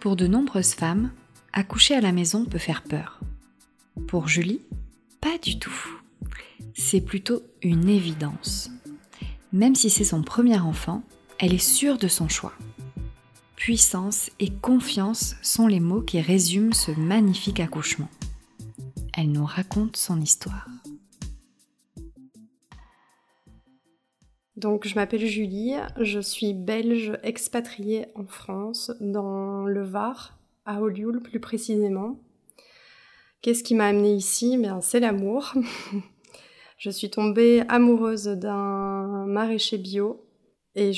Pour de nombreuses femmes, accoucher à la maison peut faire peur. Pour Julie, pas du tout. C'est plutôt une évidence. Même si c'est son premier enfant, elle est sûre de son choix. Puissance et confiance sont les mots qui résument ce magnifique accouchement. Elle nous raconte son histoire. Donc, je m'appelle Julie, je suis belge expatriée en France, dans le Var, à Olioul plus précisément. Qu'est-ce qui m'a amenée ici? Ben, C'est l'amour. je suis tombée amoureuse d'un maraîcher bio et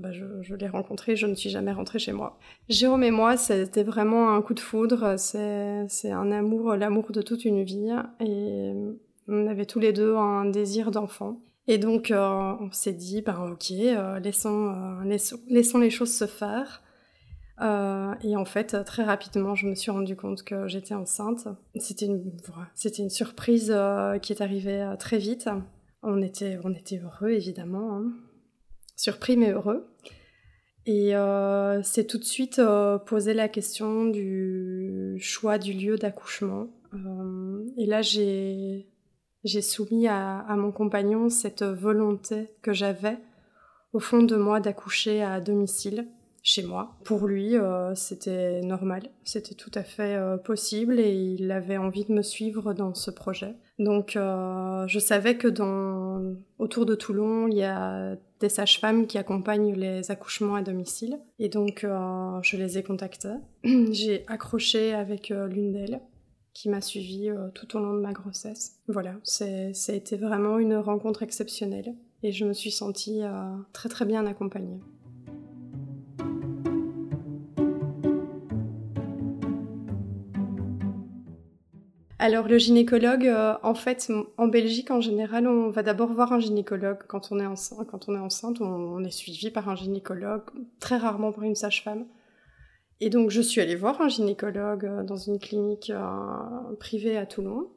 bah, je, je, l'ai rencontré, je ne suis jamais rentrée chez moi. Jérôme et moi, c'était vraiment un coup de foudre, c'est un amour, l'amour de toute une vie et on avait tous les deux un désir d'enfant. Et donc, euh, on s'est dit, ben ok, euh, laissons, euh, laissons, laissons, les choses se faire. et en fait, très rapidement, je me suis rendu compte que j'étais enceinte. C'était une, c'était une surprise qui est arrivée très vite. On était, on était heureux, évidemment. Hein. Surpris mais heureux. Et c'est tout de suite posé la question du choix du lieu d'accouchement. et là, j'ai j'ai soumis à, mon compagnon cette volonté que j'avais au fond de moi d'accoucher à domicile chez moi. Pour lui, euh, c'était normal, c'était tout à fait euh, possible et il avait envie de me suivre dans ce projet. Donc euh, je savais que dans autour de Toulon, il y a des sages-femmes qui accompagnent les accouchements à domicile et donc je les ai contactées. J'ai accroché avec l'une d'elles qui m'a suivi euh, tout au long de ma grossesse. Voilà, ça a été vraiment une rencontre exceptionnelle et je me suis sentie euh, très très bien accompagnée. Alors le gynécologue, euh, en fait, en Belgique en général, on va d'abord voir un gynécologue quand on est enceinte. Quand on est enceinte, on est suivi par un gynécologue, très rarement par une sage-femme. Et donc, je suis allée voir un gynécologue euh, dans une clinique euh, privée à Toulon.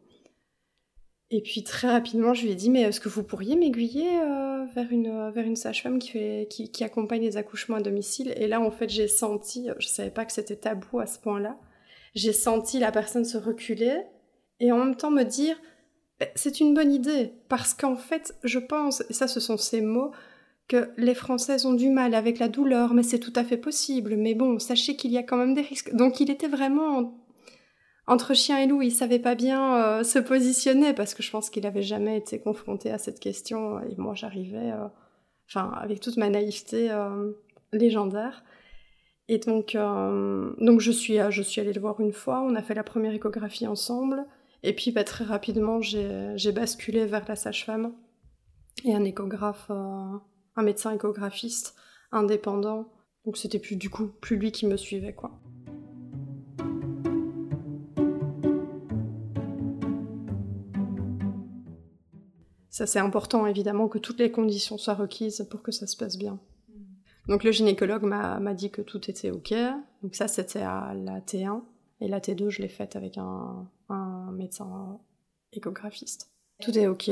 Et puis, très rapidement, je lui ai dit, mais est-ce que vous pourriez m'aiguiller euh, vers une, vers une sage-femme qui, qui, accompagne les accouchements à domicile? Et là, en fait, j'ai senti, je ne savais pas que c'était tabou à ce point-là, j'ai senti la personne se reculer et en même temps me dire, bah, c'est une bonne idée, parce qu'en fait, je pense, et ça, ce sont ces mots, que les Françaises ont du mal avec la douleur, mais c'est tout à fait possible. Mais bon, sachez qu'il y a quand même des risques. Donc il était vraiment entre chien et loup. Il savait pas bien euh, se positionner parce que je pense qu'il avait jamais été confronté à cette question. Et moi, j'arrivais, euh, enfin, avec toute ma naïveté euh, légendaire. Et donc, donc je suis, je suis allée le voir une fois. On a fait la première échographie ensemble. Et puis, bah, très rapidement, j'ai basculé vers la sage-femme et un échographe un médecin échographiste indépendant. Donc c'était plus du coup plus lui qui me suivait quoi. Ça c'est important évidemment que toutes les conditions soient requises pour que ça se passe bien. Donc le gynécologue m'a dit que tout était ok. Donc ça c'était à la T1 et la T2 je l'ai faite avec un, un médecin échographiste. Tout est ok,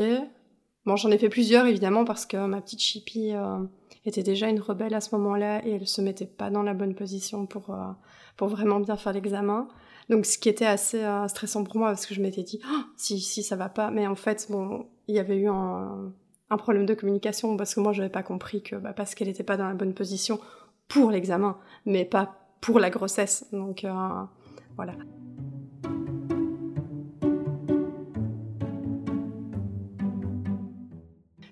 Bon, j'en ai fait plusieurs évidemment parce que ma petite Chippy euh, était déjà une rebelle à ce moment-là et elle se mettait pas dans la bonne position pour, euh, pour vraiment bien faire l'examen. Donc ce qui était assez euh, stressant pour moi parce que je m'étais dit oh, si si ça va pas mais en fait bon il y avait eu un, problème de communication parce que moi je n'avais pas compris que bah, parce qu'elle n'était pas dans la bonne position pour l'examen mais pas pour la grossesse donc voilà.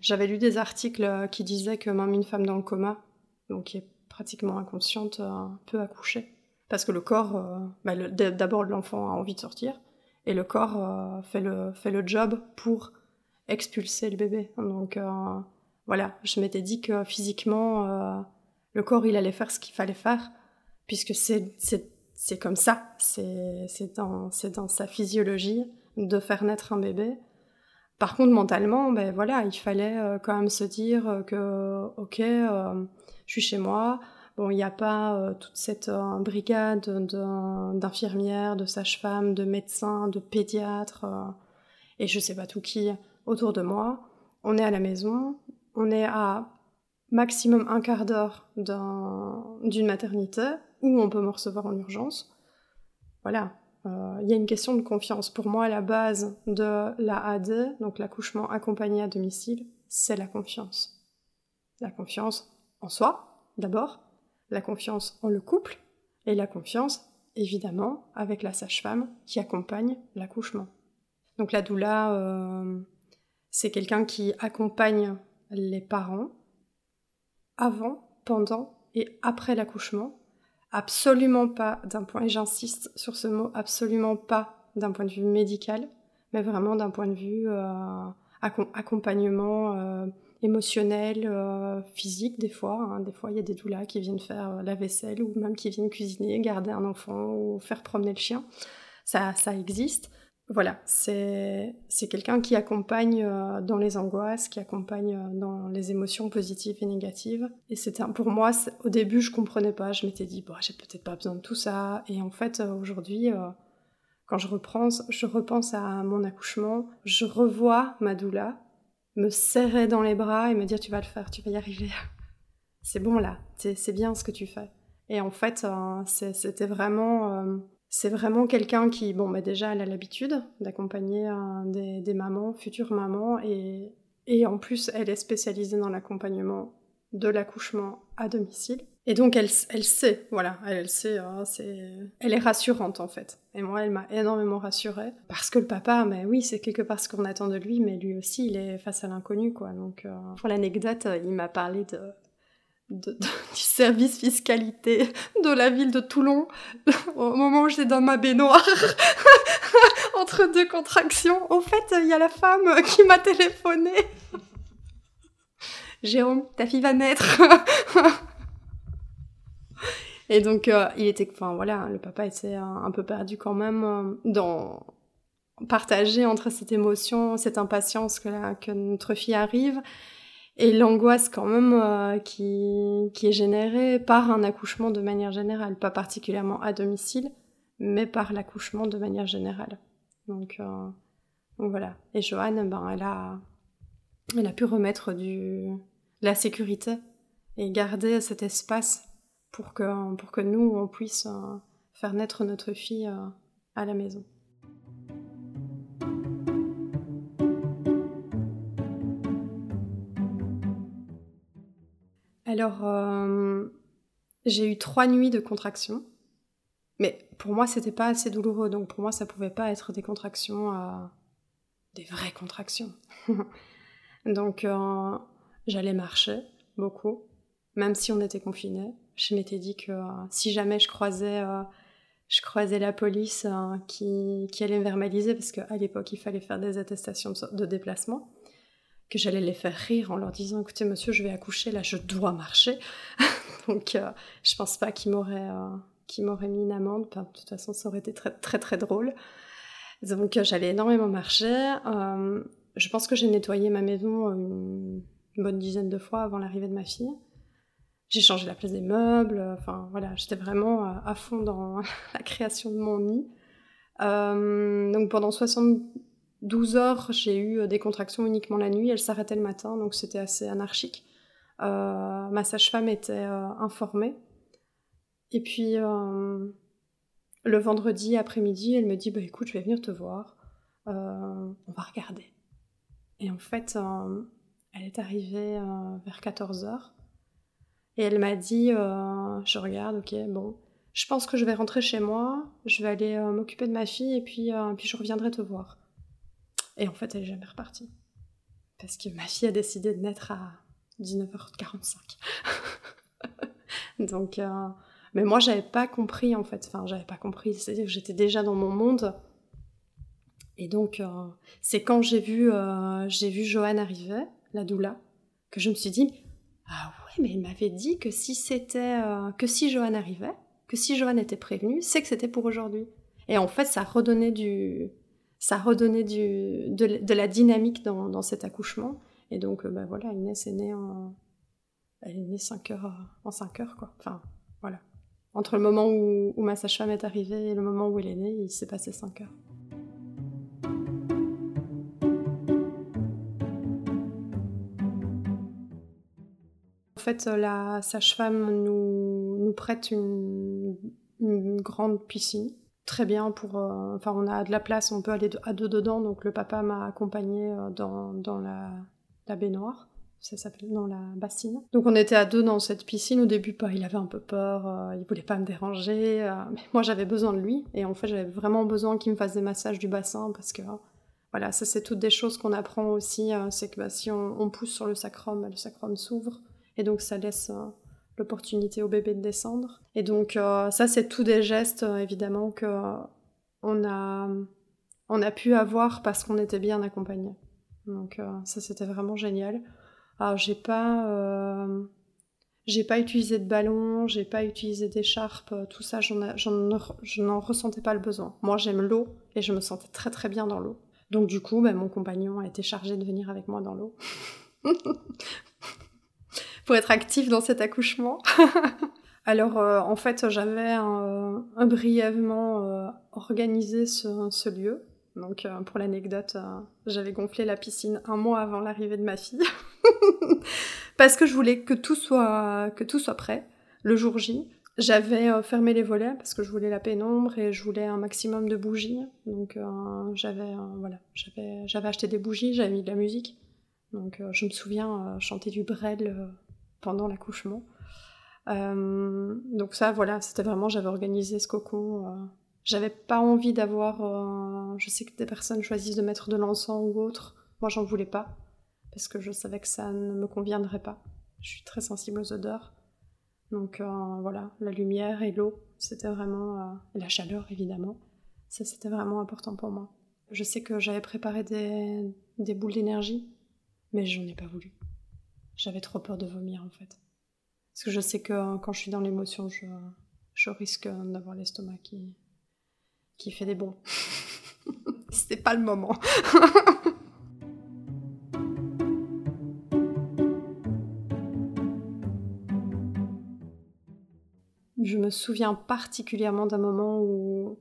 J'avais lu des articles euh, qui disaient que même une femme dans le coma, donc qui est pratiquement inconsciente, euh, peut accoucher. Parce que le corps, euh, bah, d'abord l'enfant a envie de sortir, et le corps fait, le, fait le job pour expulser le bébé. Donc voilà, je m'étais dit que physiquement, le corps il allait faire ce qu'il fallait faire, puisque c'est comme ça, c'est dans, dans sa physiologie de faire naître un bébé. Par contre, mentalement, ben voilà, il fallait euh, quand même se dire que, ok, euh, je suis chez moi. Bon, il n'y a pas euh, toute cette brigade d'infirmières, de sages-femmes, de médecins, de pédiatres, et je sais pas tout qui autour de moi. On est à la maison, on est à maximum un quart d'heure d'une maternité où on peut me recevoir en urgence. Voilà, euh, il y a une question de confiance. Pour moi, la base de la AD, donc l'accouchement accompagné à domicile, c'est la confiance. La confiance en soi, d'abord, la confiance en le couple, et la confiance, évidemment, avec la sage-femme qui accompagne l'accouchement. Donc la doula, euh, c'est quelqu'un qui accompagne les parents avant, pendant et après l'accouchement absolument pas d'un point, et j'insiste sur ce mot, absolument pas d'un point de vue médical, mais vraiment d'un point de vue euh, accompagnement euh, émotionnel, euh, physique des fois. Hein. Des fois, il y a des doulas qui viennent faire la vaisselle ou même qui viennent cuisiner, garder un enfant ou faire promener le chien. Ça, ça existe voilà, c'est quelqu'un qui accompagne euh, dans les angoisses, qui accompagne euh, dans les émotions positives et négatives. Et c'était pour moi, au début, je comprenais pas. Je m'étais dit, j'ai peut-être pas besoin de tout ça. Et en fait, euh, aujourd'hui, quand je repense, je repense à mon accouchement, je revois ma doula me serrer dans les bras et me dire, tu vas le faire, tu vas y arriver. C'est bon là, c'est bien ce que tu fais. Et en fait, c'était vraiment c'est vraiment quelqu'un qui, bon, bah déjà, elle a l'habitude d'accompagner euh, des, mamans, futures mamans, et, en plus, elle est spécialisée dans l'accompagnement de l'accouchement à domicile. Et donc, elle, elle sait, voilà, elle, sait, hein, elle est rassurante en fait. Et moi, elle m'a énormément rassurée. Parce que le papa, mais oui, c'est quelque part ce qu'on attend de lui, mais lui aussi, il est face à l'inconnu, quoi. Donc, euh, pour l'anecdote, il m'a parlé de, du service fiscalité de la ville de Toulon au moment où j'étais dans ma baignoire entre deux contractions. Au fait, il y a la femme qui m'a téléphoné. Jérôme, ta fille va naître. Et donc, euh, il était, enfin voilà, le papa était un, peu perdu quand même euh, dans partager entre cette émotion, cette impatience que, que notre fille arrive et l'angoisse quand même euh, qui, qui est générée par un accouchement de manière générale, pas particulièrement à domicile, mais par l'accouchement de manière générale. Donc, euh, voilà. Et Joanne, ben, elle, a, elle a pu remettre du, la sécurité et garder cet espace pour que, pour que nous, on puisse euh, faire naître notre fille à la maison. Alors, euh, j'ai eu trois nuits de contractions. Mais pour moi, c'était pas assez douloureux. Donc, pour moi, ça pouvait pas être des contractions, euh, des vraies contractions. donc, euh, j'allais marcher beaucoup, même si on était confinés. Je m'étais dit que si jamais je croisais, je croisais la police qui, qui, allait me verbaliser, parce qu'à l'époque, il fallait faire des attestations de déplacement que j'allais les faire rire en leur disant écoutez monsieur je vais accoucher là je dois marcher. Donc euh, je pense pas qu'ils m'auraient euh, m'aurait mis une amende. De toute façon ça aurait été très très très drôle. Donc euh, j'allais énormément marcher. Je pense que j'ai nettoyé ma maison une, bonne dizaine de fois avant l'arrivée de ma fille. J'ai changé la place des meubles. Enfin voilà j'étais vraiment à fond dans la création de mon nid. Donc pendant 60 12 heures, j'ai eu euh, des contractions uniquement la nuit, elles s'arrêtaient le matin, donc c'était assez anarchique. Euh, ma sage-femme était euh, informée. Et puis, le vendredi après-midi, elle me dit, bah écoute, je vais venir te voir, on va regarder. Et en fait, elle est arrivée vers 14 heures. Et elle m'a dit, je regarde, ok, bon, je pense que je vais rentrer chez moi, je vais aller m'occuper de ma fille et puis, puis je reviendrai te voir. Et en fait, elle est jamais repartie. Parce que ma fille a décidé de naître à 19h45. Donc, euh, mais moi, j'avais pas compris en fait. Enfin, j'avais pas compris. C'est-à-dire que j'étais déjà dans mon monde. Et donc, euh, c'est quand j'ai vu, euh, j'ai vu Joanne arriver, la doula, que je me suis dit, ah ouais, mais elle m'avait dit que si c'était, que si Joanne arrivait, que si Joanne était prévenue, c'est que c'était pour aujourd'hui. Et en fait, ça redonnait du, ça redonnait du, de, la dynamique dans, cet accouchement. Et donc, bah voilà, Inès est née en, elle est née 5 heures, en 5 heures, quoi. Enfin, voilà. Entre le moment où, ma sage-femme est arrivée et le moment où elle est née, il s'est passé 5 heures. En fait, la sage-femme nous prête une, grande piscine. Très bien pour. Euh, enfin, on a de la place, on peut aller à deux dedans. Donc, le papa m'a accompagnée euh, dans, dans la, baignoire. Ça s'appelle dans la bassine. Donc, on était à deux dans cette piscine. Au début, pas, il avait un peu peur, euh, il voulait pas me déranger. mais moi, j'avais besoin de lui. Et en fait, j'avais vraiment besoin qu'il me fasse des massages du bassin parce que. voilà, ça c'est toutes des choses qu'on apprend aussi, c'est que bah, si on, pousse sur le sacrum, bah, le sacrum s'ouvre, et donc ça laisse euh, l'opportunité au bébé de descendre. Et donc euh, ça, c'est tous des gestes euh, évidemment que on a, on a pu avoir parce qu'on était bien accompagné. Donc ça, c'était vraiment génial. Alors j'ai pas, j'ai pas utilisé de ballon, j'ai pas utilisé d'écharpe, tout ça, je n'en ressentais pas le besoin. Moi, j'aime l'eau et je me sentais très très bien dans l'eau. Donc du coup, ben, mon compagnon a été chargé de venir avec moi dans l'eau pour être actif dans cet accouchement. Alors, euh, en fait, j'avais un, brièvement euh, organisé ce, lieu. Donc, euh, pour l'anecdote, j'avais gonflé la piscine un mois avant l'arrivée de ma fille. Parce que je voulais que tout soit, que tout soit prêt le jour J. J'avais fermé les volets parce que je voulais la pénombre et je voulais un maximum de bougies. Donc, j'avais voilà, j'avais acheté des bougies, j'avais mis de la musique. Donc, je me souviens chanter du Brel pendant l'accouchement. Euh, donc ça, voilà, c'était vraiment, j'avais organisé ce cocon. Euh, j'avais pas envie d'avoir, euh, je sais que des personnes choisissent de mettre de l'encens ou autre. Moi, j'en voulais pas parce que je savais que ça ne me conviendrait pas. Je suis très sensible aux odeurs. Donc voilà, la lumière et l'eau, c'était vraiment... et la chaleur, évidemment. Ça, c'était vraiment important pour moi. Je sais que j'avais préparé des, des boules d'énergie, mais j'en ai pas voulu. J'avais trop peur de vomir en fait. Parce que je sais que euh, quand je suis dans l'émotion, je, je risque d'avoir l'estomac qui, qui fait des bons. C'était pas le moment. je me souviens particulièrement d'un moment où,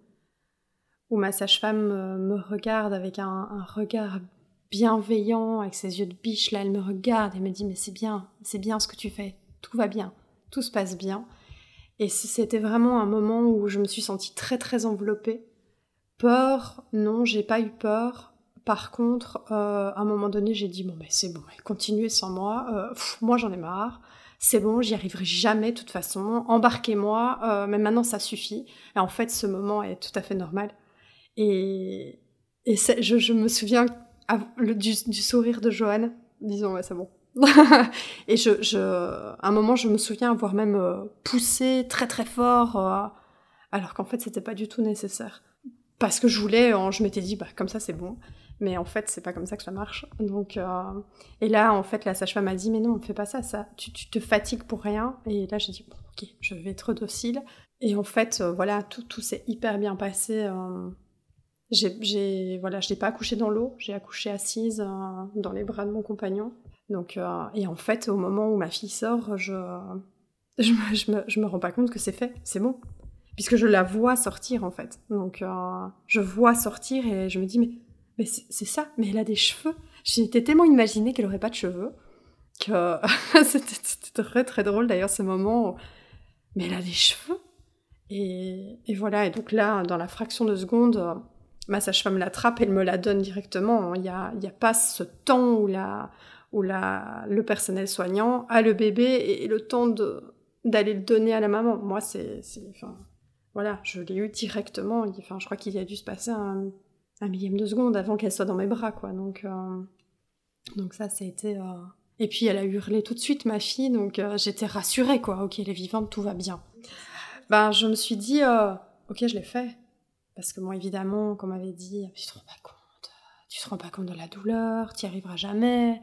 où ma sage-femme euh, me regarde avec un, un regard bienveillant, avec ses yeux de biche, là, elle me regarde et me dit, mais c'est bien, c'est bien ce que tu fais, tout va bien, tout se passe bien. Et c'était vraiment un moment où je me suis sentie très très enveloppée. Peur, non, j'ai pas eu peur. Par contre, euh, à un moment donné, j'ai dit, bon, mais c'est bon, continuez sans moi, euh, moi j'en ai marre, c'est bon, j'y arriverai jamais de toute façon, embarquez-moi, euh, mais maintenant ça suffit. Et en fait, ce moment est tout à fait normal. Et, et je me souviens du, sourire de Joanne, disons, ouais, c'est bon. et je, je, à un moment, je me souviens avoir même euh, poussé très très fort, euh, alors qu'en fait, c'était pas du tout nécessaire. Parce que je voulais, je m'étais dit, bah, comme ça, c'est bon. Mais en fait, c'est pas comme ça que ça marche. Donc, euh, et là, en fait, la sage-femme m'a dit, mais non, on fait pas ça, ça. Tu, tu te fatigues pour rien. Et là, j'ai dit, bon, ok, je vais être docile. Et en fait, voilà, tout, tout s'est hyper bien passé. J'ai, voilà, je n'ai pas accouché dans l'eau, j'ai accouché assise euh, dans les bras de mon compagnon. Donc, euh, et en fait, au moment où ma fille sort, je, je, me, je, me, rends pas compte que c'est fait, c'est bon. Puisque je la vois sortir, en fait. Donc, euh, je vois sortir et je me dis, mais, mais c'est ça, mais elle a des cheveux. J'étais tellement imaginé qu'elle aurait pas de cheveux que c'était très très drôle d'ailleurs ce moment. Mais elle a des cheveux. Et, et, voilà, et donc là, dans la fraction de seconde, ma sage-femme l'attrape elle me la donne directement. Il n'y a, y a pas ce temps où, la, où la, le personnel soignant a le bébé et, le temps d'aller le donner à la maman. Moi, c'est. Enfin, voilà, je l'ai eu directement. Enfin, je crois qu'il y a dû se passer un, un millième de seconde avant qu'elle soit dans mes bras, quoi. Donc, euh, donc ça, ça a été. Euh, et puis, elle a hurlé tout de suite, ma fille, donc euh, j'étais rassurée, quoi. Ok, elle est vivante, tout va bien. Ben, je me suis dit, ok, je l'ai fait. Parce que moi, évidemment, comme on m'avait dit, tu te rends pas compte, tu te rends pas compte de la douleur, tu n'y arriveras jamais,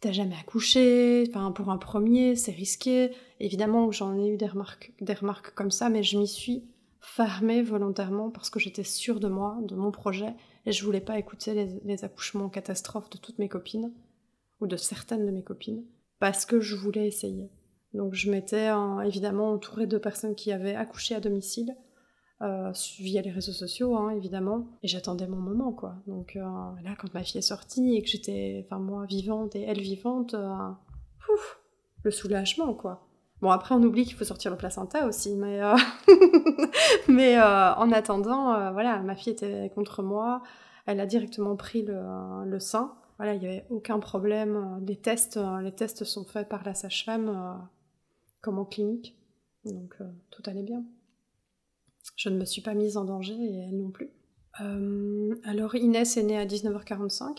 t'as jamais accouché, enfin pour un premier, c'est risqué. Évidemment, j'en ai eu des remarques, des remarques comme ça, mais je m'y suis fermée volontairement parce que j'étais sûre de moi, de mon projet, et je voulais pas écouter les, les accouchements catastrophes de toutes mes copines, ou de certaines de mes copines, parce que je voulais essayer. Donc je m'étais évidemment entourée de personnes qui avaient accouché à domicile, euh, via les réseaux sociaux, hein, évidemment. Et j'attendais mon moment, quoi. Donc euh, là, quand ma fille est sortie et que j'étais, enfin moi, vivante et elle vivante, euh, le soulagement, quoi. Bon, après, on oublie qu'il faut sortir le placenta aussi, mais, mais en attendant, voilà, ma fille était contre moi, elle a directement pris le, le sein. Voilà, il n'y avait aucun problème. Les tests, les tests sont faits par la sage-femme comme en clinique. Donc tout allait bien. Je ne me suis pas mise en danger et elle non plus. Euh, alors Inès est née à 19h45.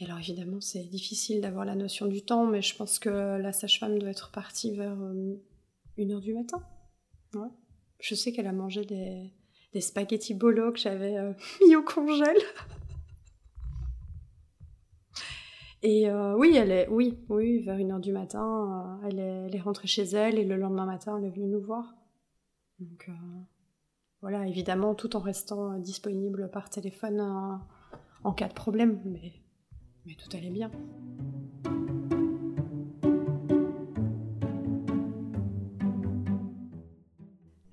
Et alors évidemment c'est difficile d'avoir la notion du temps, mais je pense que la sage-femme doit être partie vers 1h euh, du matin. Ouais. Je sais qu'elle a mangé des, spaghettis bolo que j'avais euh, mis au congèle. Et oui, elle est, oui, oui, vers 1h du matin, elle, est, elle, est, rentrée chez elle et le lendemain matin, elle est venue nous voir. Donc, voilà, évidemment, tout en restant disponible par téléphone en, cas de problème, mais, tout allait bien.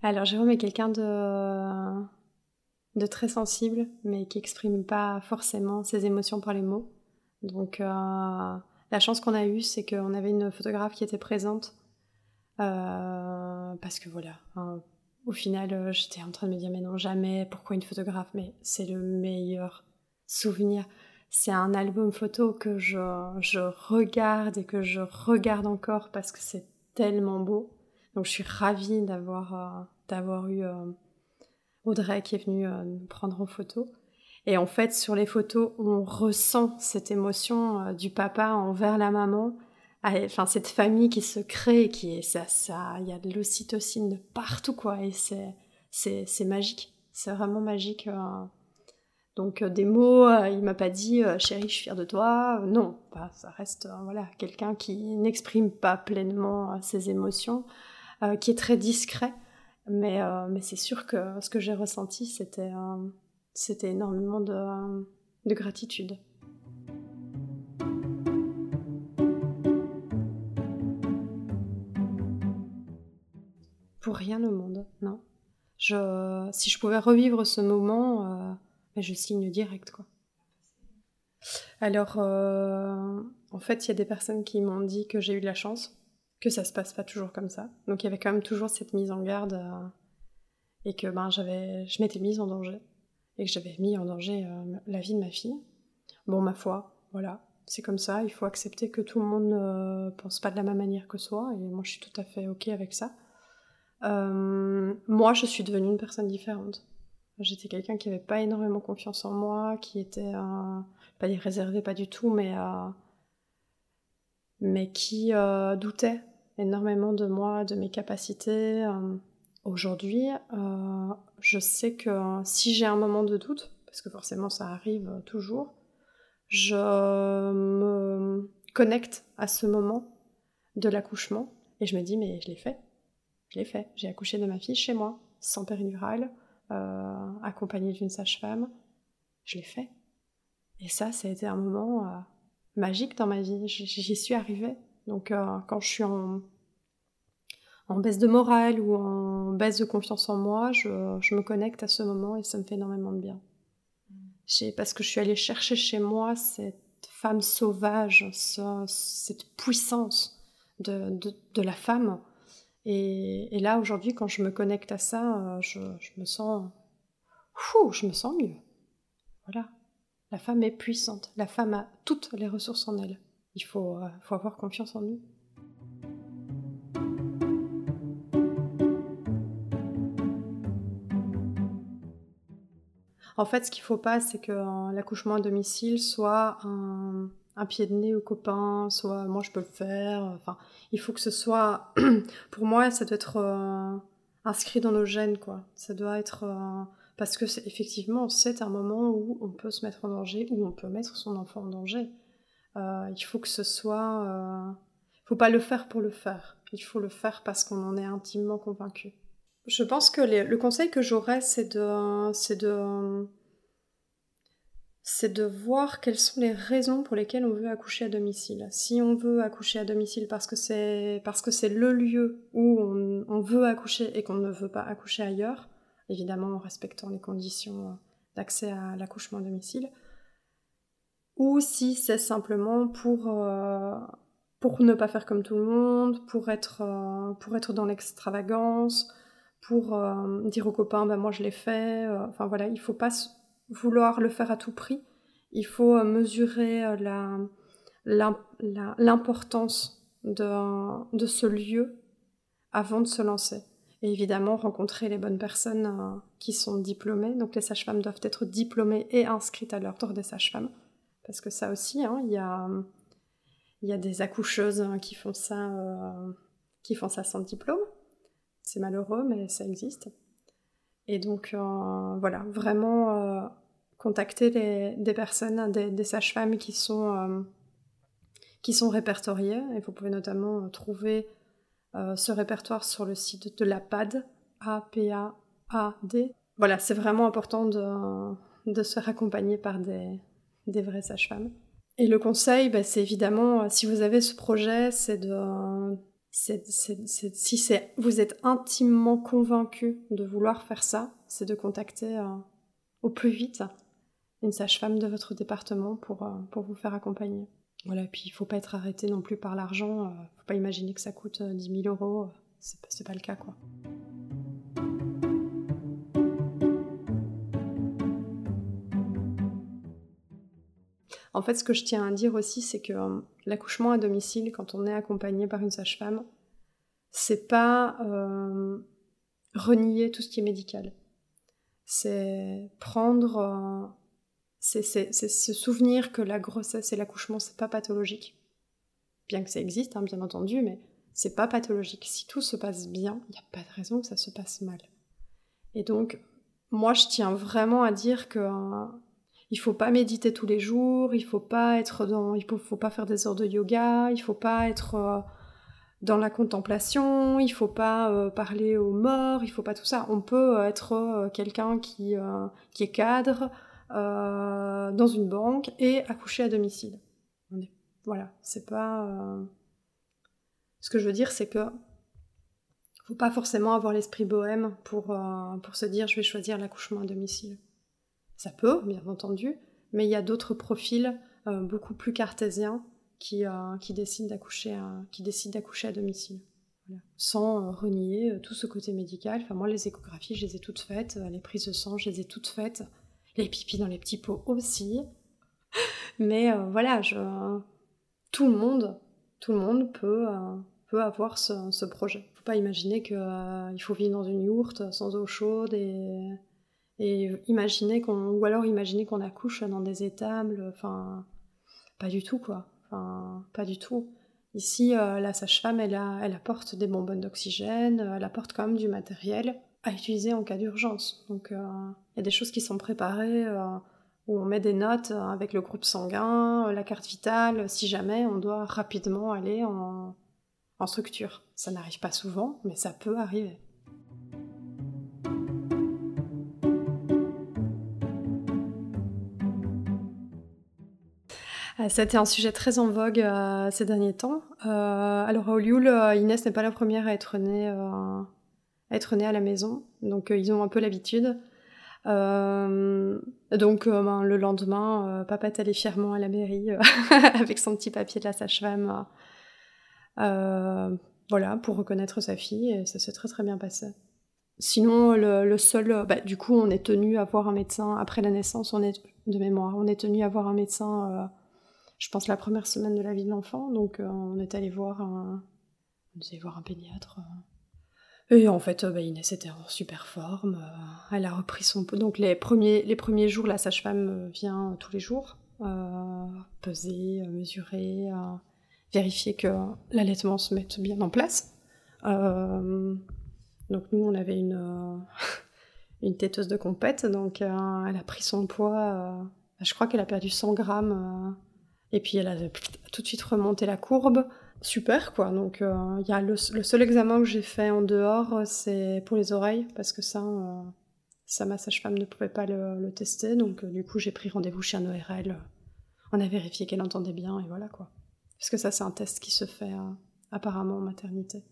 Alors Jérôme est quelqu'un de, très sensible, mais qui exprime pas forcément ses émotions par les mots. Donc euh, la chance qu'on a eue, c'est qu'on avait une photographe qui était présente. Euh, parce que voilà, au final, euh, j'étais en train de me dire, mais non, jamais, pourquoi une photographe? Mais c'est le meilleur souvenir. C'est un album photo que je, je, regarde et que je regarde encore parce que c'est tellement beau. Donc je suis ravie d'avoir euh, eu euh, Audrey qui est venue nous prendre en photo. Et en fait, sur les photos, on ressent cette émotion du papa envers la maman enfin cette famille qui se crée, qui est ça, ça, il y a de l'ocytocine de partout quoi, et c'est c'est c'est magique, c'est vraiment magique. Euh. Donc euh, des mots, euh, il m'a pas dit chérie, je suis fière de toi. non, bah, ça reste voilà quelqu'un qui n'exprime pas pleinement ses émotions, qui est très discret. Mais mais c'est sûr que ce que j'ai ressenti, c'était c'était énormément de, de gratitude. Rien au monde, non. Si je pouvais revivre ce moment, euh, ben, je signe direct, quoi. Alors, euh, en fait, il y a des personnes qui m'ont dit que j'ai eu de la chance, que ça se passe pas toujours comme ça. Donc, il y avait quand même toujours cette mise en garde euh, et que ben, j'avais, je m'étais mise en danger et que j'avais mis en danger la vie de ma fille. Bon, ma foi, voilà, c'est comme ça. Il faut accepter que tout le monde ne pense pas de la même manière que soi et moi, je suis tout à fait ok avec ça. Euh, moi, je suis devenue une personne différente. J'étais quelqu'un qui n'avait pas énormément confiance en moi, qui était, euh, pas réservé, pas du tout, mais, euh, mais qui doutait énormément de moi, de mes capacités. Aujourd'hui, je sais que si j'ai un moment de doute, parce que forcément ça arrive toujours, je me connecte à ce moment de l'accouchement et je me dis mais je l'ai fait, je l'ai fait. J'ai accouché de ma fille chez moi, sans péridurale, euh, accompagnée d'une sage-femme. Je l'ai fait. Et ça, ça a été un moment euh, magique dans ma vie. J'y suis arrivée. Donc, euh, quand je suis en, baisse de morale ou en baisse de confiance en moi, je, me connecte à ce moment et ça me fait énormément de bien. Parce que je suis allée chercher chez moi cette femme sauvage, cette puissance de la femme et, là, aujourd'hui, quand je me connecte à ça, euh, je, me sens. Je me sens mieux. Voilà. La femme est puissante. La femme a toutes les ressources en elle. Il faut, euh, faut avoir confiance en nous. En fait, ce qu'il ne faut pas, c'est que l'accouchement à domicile soit un, un pied de nez au copain, soit moi je peux le faire. Enfin, il faut que ce soit, pour moi, ça doit être euh, inscrit dans nos gènes, quoi. Ça doit être euh, parce que c'est, effectivement, c'est un moment où on peut se mettre en danger, où on peut mettre son enfant en danger. il faut que ce soit... Il faut pas le faire pour le faire. Il faut le faire parce qu'on en est intimement convaincu. Je pense que le conseil que j'aurais, c'est de, c'est de, c'est de voir quelles sont les raisons pour lesquelles on veut accoucher à domicile. Si on veut accoucher à domicile parce que c'est le lieu où on, on veut accoucher et qu'on ne veut pas accoucher ailleurs, évidemment en respectant les conditions d'accès à l'accouchement à domicile, ou si c'est simplement pour euh, pour ne pas faire comme tout le monde, pour être euh, pour être dans l'extravagance, pour euh, dire aux copains ben moi je l'ai fait. enfin voilà, il faut pas vouloir le faire à tout prix. Il faut mesurer l'importance de, de ce lieu avant de se lancer. Et évidemment, rencontrer les bonnes personnes euh, qui sont diplômées. Donc les sages-femmes doivent être diplômées et inscrites à l'ordre des sages-femmes. Parce que ça aussi, hein, il y, a, y, a, des accoucheuses hein, qui, font ça, euh, qui font ça sans diplôme. C'est malheureux, mais ça existe. Et donc, euh, voilà, vraiment contacter des personnes, des, sages-femmes qui sont, qui sont répertoriées. Et vous pouvez notamment trouver euh, ce répertoire sur le site de la PAD, A-P-A-A-D. Voilà, c'est vraiment important de, de, se faire accompagner par des, des vraies sages-femmes. Et le conseil, bah, c'est évidemment, euh, si vous avez ce projet, c'est de... si vous êtes intimement convaincu de vouloir faire ça, c'est de contacter euh, au plus vite une sage-femme de votre département pour, pour vous faire accompagner. Voilà, puis il faut pas être arrêté non plus par l'argent. ne euh, faut pas imaginer que ça coûte 10 euh, 000 euros. Euh, c'est pas, pas le cas, quoi. En fait, ce que je tiens à dire aussi, c'est que l'accouchement à domicile, quand on est accompagné par une sage-femme, c'est pas renier tout ce qui est médical. C'est prendre c'est se souvenir que la grossesse et l'accouchement, c'est pas pathologique. Bien que ça existe, hein, bien entendu, mais c'est pas pathologique. Si tout se passe bien, il n'y a pas de raison que ça se passe mal. Et donc, moi, je tiens vraiment à dire que euh, il faut pas méditer tous les jours, il faut pas être dans, il faut, pas faire des heures de yoga, il faut pas être euh, dans la contemplation, il faut pas euh, parler aux morts, il faut pas tout ça. On peut être quelqu'un qui, qui est cadre, dans une banque et accoucher à domicile. Voilà, c'est pas. Euh, ce que je veux dire, c'est que faut pas forcément avoir l'esprit bohème pour, euh, pour se dire je vais choisir l'accouchement à domicile. Ça peut, bien entendu, mais il y a d'autres profils beaucoup plus cartésiens qui, qui décident d'accoucher à, à domicile. Sans renier tout ce côté médical. Enfin, moi, les échographies, je les ai toutes faites, les prises de sang, je les ai toutes faites les pipis dans les petits pots aussi. Mais euh, voilà, je... tout le monde, tout le monde peut, euh, peut avoir ce, ce, projet. Faut pas imaginer qu'il euh, faut vivre dans une yourte sans eau chaude et, et imaginer qu'on, ou alors imaginer qu'on accouche dans des étables. Enfin, pas du tout quoi. Enfin, pas du tout. Ici, la sage-femme, elle, elle apporte des bonbonnes d'oxygène, elle apporte quand même du matériel à utiliser en cas d'urgence. Donc il euh, y a des choses qui sont préparées euh, où on met des notes avec le groupe sanguin, euh, la carte vitale, si jamais on doit rapidement aller en, en structure. Ça n'arrive pas souvent, mais ça peut arriver. C'était un sujet très en vogue ces derniers temps. alors à Olioul, Inès n'est pas la première à être née être né à la maison. Donc euh, ils ont un peu l'habitude. Euh, donc euh, ben, le lendemain, papa est allé fièrement à la mairie avec son petit papier de la sage-femme. voilà, pour reconnaître sa fille, et ça s'est très très bien passé. Sinon, le, seul, bah, du coup, on est tenu à voir un médecin après la naissance, on est de mémoire, on est tenu à voir un médecin, je pense la première semaine de la vie de l'enfant, donc on est allé voir un, on est allé voir un pédiatre. Et en fait, bah, Inès était en super forme. Euh, elle a repris son... Donc les premiers, les premiers jours, la sage-femme euh, vient tous les jours euh, peser, mesurer, vérifier que l'allaitement se mette bien en place. donc nous, on avait une, une têteuse de compète, donc elle a pris son poids. je crois qu'elle a perdu 100 grammes Et puis elle a tout de suite remonté la courbe. Super quoi. Donc il y a le, seul examen que j'ai fait en dehors, c'est pour les oreilles parce que ça, sa ma sage-femme ne pouvait pas le, tester. Donc du coup j'ai pris rendez-vous chez un ORL. On a vérifié qu'elle entendait bien et voilà quoi. Parce que ça c'est un test qui se fait apparemment en maternité.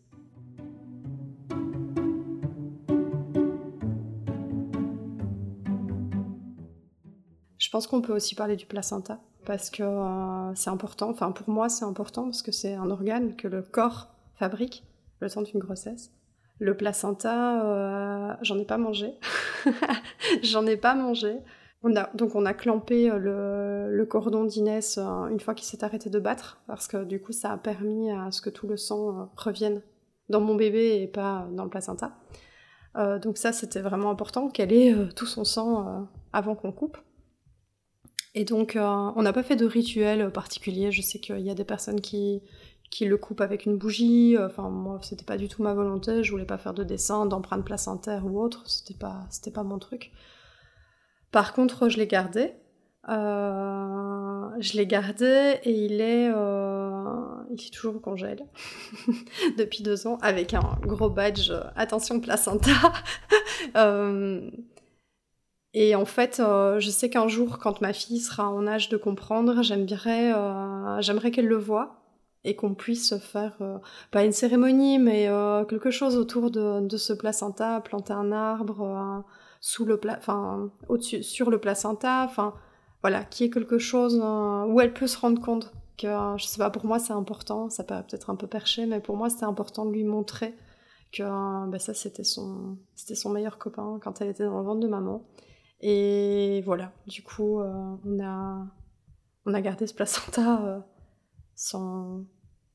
Je pense qu'on peut aussi parler du placenta parce que euh, c'est important. Enfin, pour moi, c'est important parce que c'est un organe que le corps fabrique le temps d'une grossesse. Le placenta, euh, j'en ai pas mangé. j'en ai pas mangé. Donc on a clampé euh, le, cordon d'Inès une fois qu'il s'est arrêté de battre, parce que du coup ça a permis à ce que tout le sang revienne dans mon bébé et pas dans le placenta. donc ça c'était vraiment important qu'elle ait tout son sang avant qu'on coupe. Et donc, euh, on n'a pas fait de rituel particulier. Je sais qu'il y a des personnes qui, qui le coupent avec une bougie. Enfin, moi, c'était pas du tout ma volonté. Je voulais pas faire de dessin, d'empreinte placentaire ou autre. C'était pas, c'était pas mon truc. Par contre, je l'ai gardé. Euh, je l'ai gardé et il est, euh, il est toujours au congèle depuis deux ans avec un gros badge attention placenta. Et en fait, euh, je sais qu'un jour, quand ma fille sera en âge de comprendre, j'aimerais, euh, j'aimerais qu'elle le voie et qu'on puisse faire, euh, pas une cérémonie, mais quelque chose autour de, ce placenta, planter un arbre sous le enfin, au-dessus, sur le placenta, enfin, voilà, qui est quelque chose où elle peut se rendre compte que, je sais pas, pour moi c'est important, ça paraît peut-être un peu perché, mais pour moi c'était important de lui montrer que bah, ça c'était son, c'était son meilleur copain quand elle était dans le ventre de maman et voilà, du coup, euh, on, a, on a gardé ce placenta euh, sans,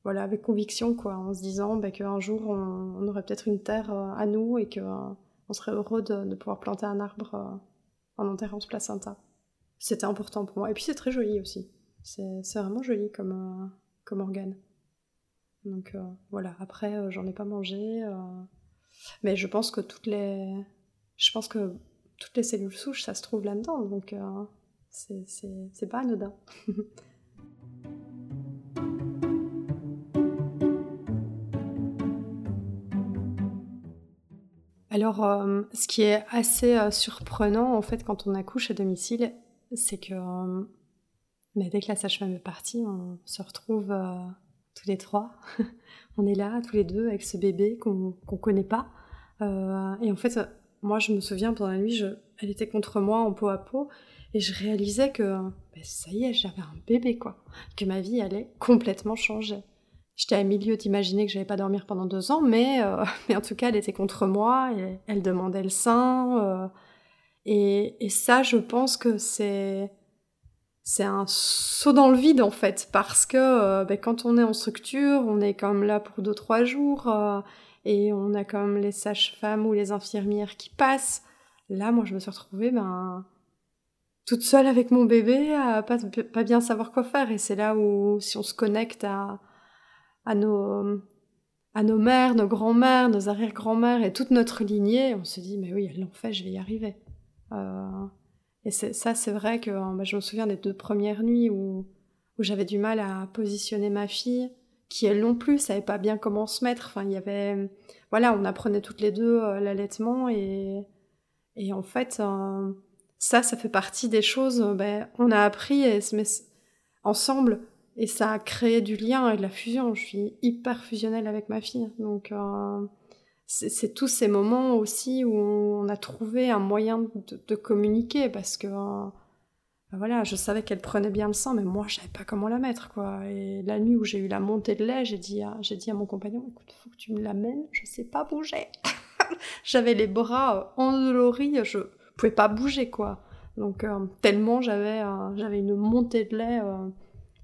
voilà, avec conviction, quoi, en se disant bah, qu'un jour, on, aurait peut-être une terre euh, à nous et qu'on on serait heureux de, pouvoir planter un arbre en enterrant ce placenta. C'était important pour moi. Et puis c'est très joli aussi. C'est vraiment joli comme, comme organe. Donc voilà, après, j'en ai pas mangé. mais je pense que toutes les... Je pense que toutes les cellules souches, ça se trouve là-dedans, donc euh, c'est pas anodin. Alors, euh, ce qui est assez euh, surprenant, en fait, quand on accouche à domicile, c'est que mais dès que la sage-femme est partie, on se retrouve tous les trois. on est là, tous les deux, avec ce bébé qu'on connaît pas. et en fait, moi, je me souviens pendant la nuit, elle était contre moi en peau à peau, et je réalisais que ben, ça y est, j'avais un bébé, quoi. Que ma vie allait complètement changer. J'étais à milieu d'imaginer que j'allais pas dormir pendant deux ans, mais, euh, mais en tout cas, elle était contre moi, et elle demandait le sein. Euh, et, et, ça, je pense que c'est c'est un saut dans le vide en fait parce que euh, ben, quand on est en structure on est même là pour deux trois jours et on a comme les sages-femmes ou les infirmières qui passent. Là, moi, je me suis retrouvée ben, toute seule avec mon bébé, à pas, pas bien savoir quoi faire. Et c'est là où, si on se connecte à, à, nos, à nos mères, nos grands-mères, nos arrière-grands-mères et toute notre lignée, on se dit, mais oui, elles l'ont fait, je vais y arriver. Euh, et ça, c'est vrai que ben, je me souviens des deux premières nuits où j'avais du mal à positionner ma fille qui elles non plus savaient pas bien comment se mettre. Enfin, il y avait, voilà, on apprenait toutes les deux euh, l'allaitement et et en fait, euh, ça, ça fait partie des choses. Euh, ben, on a appris et se met ensemble et ça a créé du lien et de la fusion. Je suis hyper fusionnelle avec ma fille, donc c'est tous ces moments aussi où on a trouvé un moyen de, de communiquer parce que voilà, je savais qu'elle prenait bien le sang, mais moi, je savais pas comment la mettre, quoi. Et la nuit où j'ai eu la montée de lait, j'ai dit, à, j'ai dit à mon compagnon, écoute, faut que tu me l'amènes, je sais pas bouger. j'avais les bras euh, endoloris, je pouvais pas bouger, quoi. Donc, euh, tellement j'avais, euh, j'avais une montée de lait.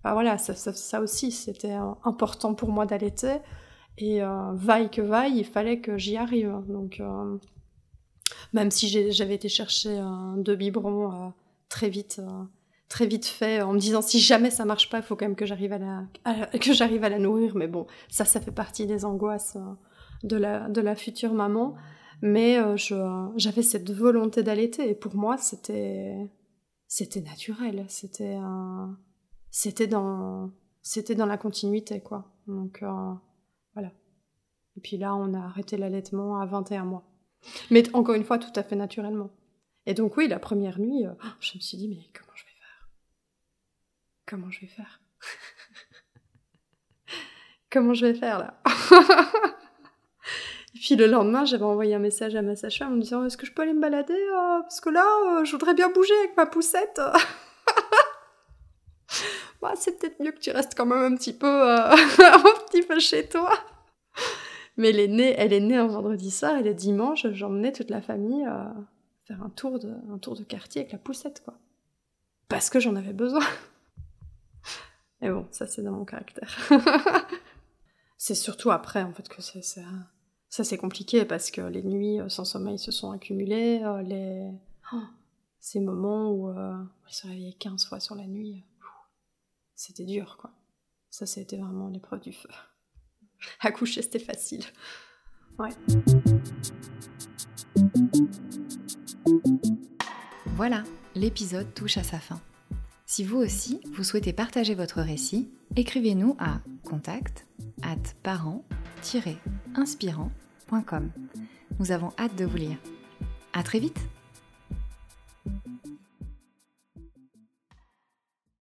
Bah voilà, ça, ça, aussi, c'était important pour moi d'allaiter. Et vaille que vaille, il fallait que j'y arrive. Donc, même si j'avais été chercher deux biberons très vite, euh, très vite fait, en me disant si jamais ça marche pas, il faut quand même que j'arrive à la, que j'arrive à la nourrir. Mais bon, ça, ça fait partie des angoisses euh, de la, de la future maman. Mais euh, j'avais cette volonté d'allaiter et pour moi, c'était, c'était naturel. C'était c'était dans, c'était dans la continuité, quoi. Donc, voilà. Et puis là, on a arrêté l'allaitement à 21 mois. Mais encore une fois, tout à fait naturellement. Et donc, oui, la première nuit, euh, je me suis dit, mais comment je vais faire? Comment je vais faire? Comment je vais faire là? Et puis le lendemain, j'avais envoyé un message à ma sage-femme en me disant Est-ce que je peux aller me balader euh, Parce que là, je voudrais bien bouger avec ma poussette. bah, c'est peut-être mieux que tu restes quand même un petit peu, euh, un petit peu chez toi. Mais elle est née, elle est née un vendredi soir et le dimanche, j'emmenais toute la famille euh, un tour, de, un tour de quartier avec la poussette, quoi. Parce que j'en avais besoin. Mais bon, ça c'est dans mon caractère. c'est surtout après, en fait, que ça. Ça c'est compliqué parce que les nuits sans sommeil se sont accumulées, euh, les... Oh, ces moments où euh, il se réveillait 15 fois sur la nuit c'était dur, quoi. Ça, c'était vraiment l'épreuve du feu. Accoucher, c'était facile. Ouais. Voilà, l'épisode touche à sa fin. Si vous aussi, vous souhaitez partager votre récit, écrivez-nous à contact at parent-inspirant.com. Nous avons hâte de vous lire. À très vite!